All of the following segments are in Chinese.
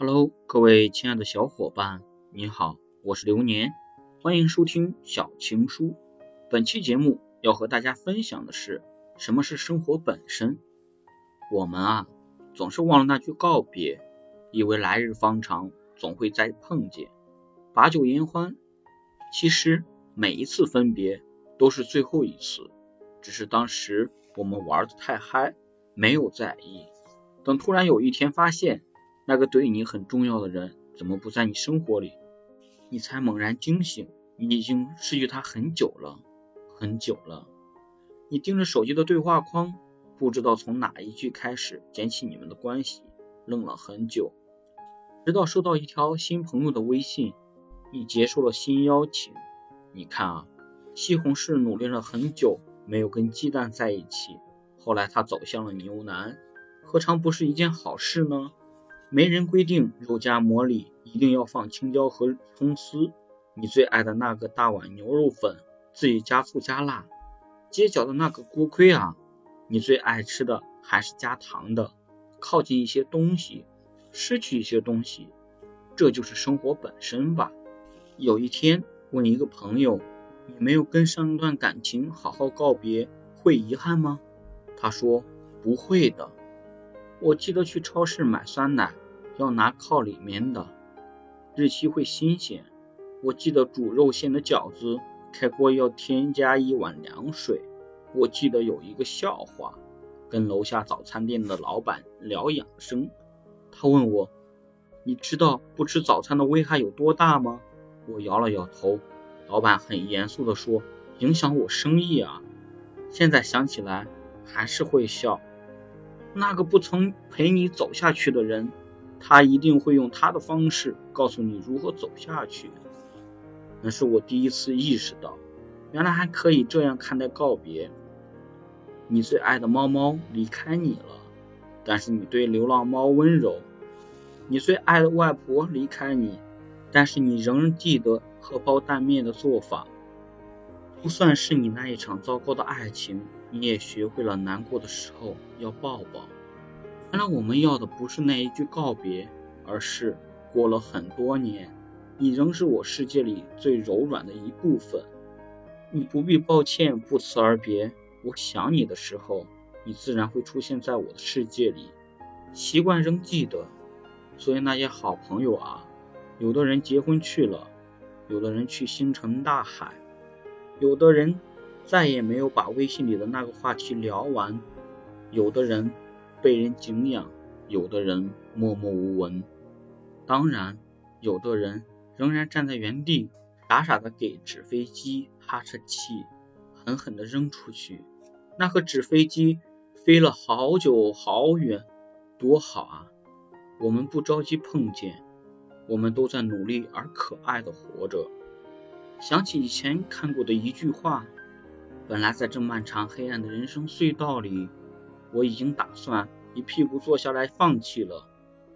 Hello，各位亲爱的小伙伴，你好，我是流年，欢迎收听小情书。本期节目要和大家分享的是什么是生活本身。我们啊，总是忘了那句告别，以为来日方长，总会再碰见，把酒言欢。其实每一次分别都是最后一次，只是当时我们玩的太嗨，没有在意。等突然有一天发现。那个对你很重要的人怎么不在你生活里？你才猛然惊醒，你已经失去他很久了，很久了。你盯着手机的对话框，不知道从哪一句开始捡起你们的关系，愣了很久，直到收到一条新朋友的微信，你接受了新邀请。你看啊，西红柿努力了很久，没有跟鸡蛋在一起，后来他走向了牛腩，何尝不是一件好事呢？没人规定肉夹馍里一定要放青椒和葱丝。你最爱的那个大碗牛肉粉，自己加醋加辣。街角的那个锅盔啊，你最爱吃的还是加糖的。靠近一些东西，失去一些东西，这就是生活本身吧。有一天问一个朋友，你没有跟上一段感情好好告别，会遗憾吗？他说不会的。我记得去超市买酸奶，要拿靠里面的，日期会新鲜。我记得煮肉馅的饺子，开锅要添加一碗凉水。我记得有一个笑话，跟楼下早餐店的老板聊养生，他问我，你知道不吃早餐的危害有多大吗？我摇了摇头。老板很严肃的说，影响我生意啊。现在想起来还是会笑。那个不曾陪你走下去的人，他一定会用他的方式告诉你如何走下去。那是我第一次意识到，原来还可以这样看待告别。你最爱的猫猫离开你了，但是你对流浪猫温柔；你最爱的外婆离开你，但是你仍记得荷包蛋面的做法。就算是你那一场糟糕的爱情。你也学会了难过的时候要抱抱。原来我们要的不是那一句告别，而是过了很多年，你仍是我世界里最柔软的一部分。你不必抱歉不辞而别，我想你的时候，你自然会出现在我的世界里。习惯仍记得，所以那些好朋友啊，有的人结婚去了，有的人去星辰大海，有的人。再也没有把微信里的那个话题聊完。有的人被人敬仰，有的人默默无闻。当然，有的人仍然站在原地，傻傻的给纸飞机哈着气，狠狠的扔出去。那个纸飞机飞了好久好远，多好啊！我们不着急碰见，我们都在努力而可爱的活着。想起以前看过的一句话。本来在这漫长黑暗的人生隧道里，我已经打算一屁股坐下来放弃了。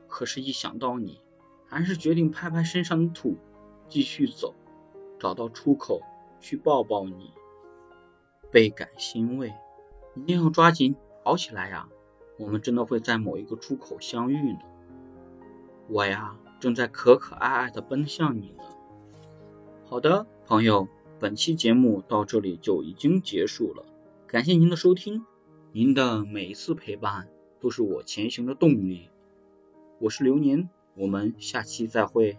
可是，一想到你，还是决定拍拍身上的土，继续走，找到出口去抱抱你。倍感欣慰，一定要抓紧跑起来呀！我们真的会在某一个出口相遇呢。我呀，正在可可爱爱的奔向你呢。好的，朋友。本期节目到这里就已经结束了，感谢您的收听，您的每一次陪伴都是我前行的动力。我是流年，我们下期再会。